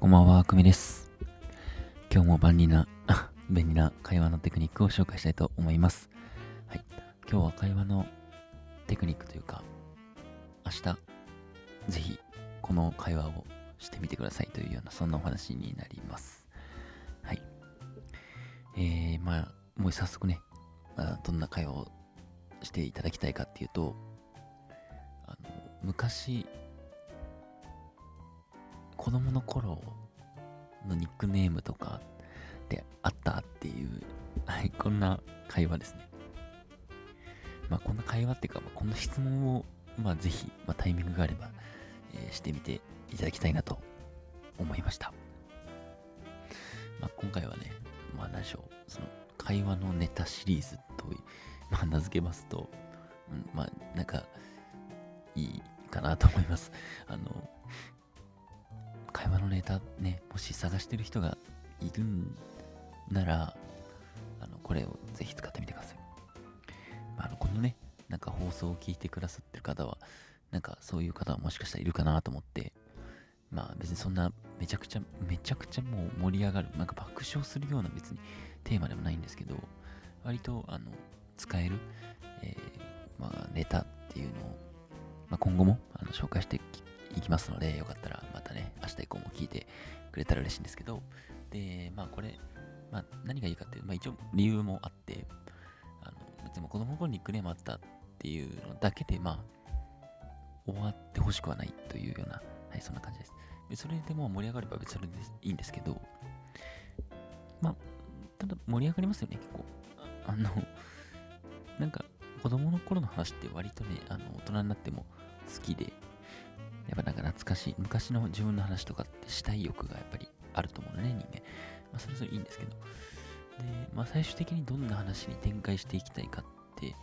こんばんは、くみです。今日も便利な、便利な会話のテクニックを紹介したいと思います。はい。今日は会話のテクニックというか、明日、ぜひ、この会話をしてみてくださいというような、そんなお話になります。はい。えー、まあ、もう早速ね、まあ、どんな会話をしていただきたいかっていうと、あの、昔、子供の頃のニックネームとかであったっていう、はい、こんな会話ですね。まあ、こんな会話っていうか、まあ、この質問を、まあ、ぜひ、まあ、タイミングがあれば、えー、してみていただきたいなと思いました。まあ、今回はね、まあ、何でしょう、その、会話のネタシリーズと、まあ、名付けますと、うん、まあ、なんか、いいかなと思います。あ、のネタね、もし探してる人がいるんなら、あの、これをぜひ使ってみてください。まあ、あの、このね、なんか放送を聞いてくださってる方は、なんかそういう方はもしかしたらいるかなと思って、まあ別にそんなめちゃくちゃ、めちゃくちゃもう盛り上がる、なんか爆笑するような別にテーマでもないんですけど、割とあの使える、えー、まあ、ネタっていうのを、まあ、今後もあの紹介していきますので、よかったらまたね、明日以降も聞いてくれたら嬉しいんですけど、で、まあこれ、まあ何がいいかっていう、まあ一応理由もあって、あの、別に子供の頃にニックネームあったっていうのだけで、まあ、終わってほしくはないというような、はい、そんな感じです。それでも盛り上がれば別にいいんですけど、まあ、ただ盛り上がりますよね、結構。あの、なんか、子供の頃の話って割とね、あの、大人になっても好きで、やっぱなんか懐かしい、昔の自分の話とかってしたい欲がやっぱりあると思うのね、人間。まあ、それぞれいいんですけど。で、まあ、最終的にどんな話に展開していきたいかって、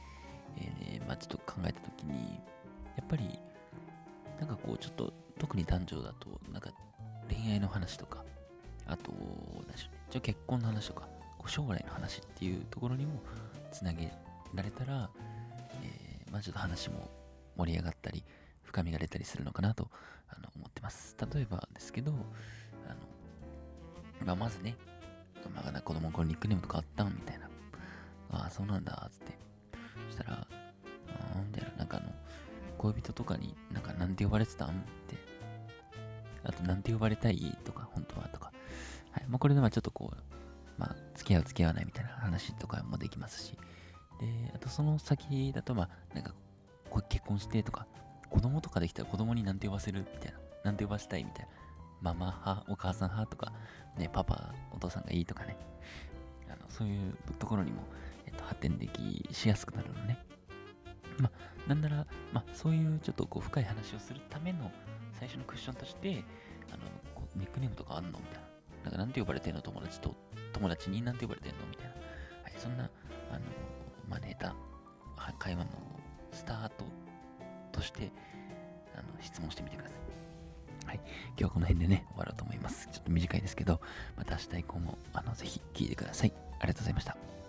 えー、まあ、ちょっと考えたときに、やっぱり、なんかこう、ちょっと、特に男女だと、なんか、恋愛の話とか、あと、何でしょうね、ちょ結婚の話とか、こう将来の話っていうところにもつなげられたら、えー、まあ、ちょっと話も盛り上がったり、深みが出たりするのかなとあの思ってます。例えばですけど、あのまあ、まずね、まあ、子供の頃ニックネームとかあったんみたいな。ああ、そうなんだ、つって。そしたら、ああ、みたいな、なんかあの、恋人とかになんかなんて呼ばれてたん？って。あと、なんて呼ばれたい？とか、本当は？とか。はい。まあ、これでまあちょっとこう、まあ、付き合う付き合わないみたいな話とかもできますし。で、あとその先だと、まあ、なんか、結婚してとか、子供とかできたら子供になんて呼ばせる？みたいな。なんて呼ばしたい？みたいな。ママ派、お母さん派？とか、ね、パパ、お父さんがいいとかね。あのそういうところにも、えっと、発展できしやすくなるのね。まあ、なんなら、まあ、そういうちょっとこう深い話をするための最初のクッションとして、あの、こうニックネームとかあんの？みたいな。なんかなんて呼ばれてんの？友達と、友達になんて呼ばれてんの？みたいな。はい、そんな、あの、まあ、ネタ、会話のスタートしてあの質問してみてください。はい。今日はこの辺でね、終わろうと思います。ちょっと短いですけど、また明日以降もあのぜひ聞いてください。ありがとうございました。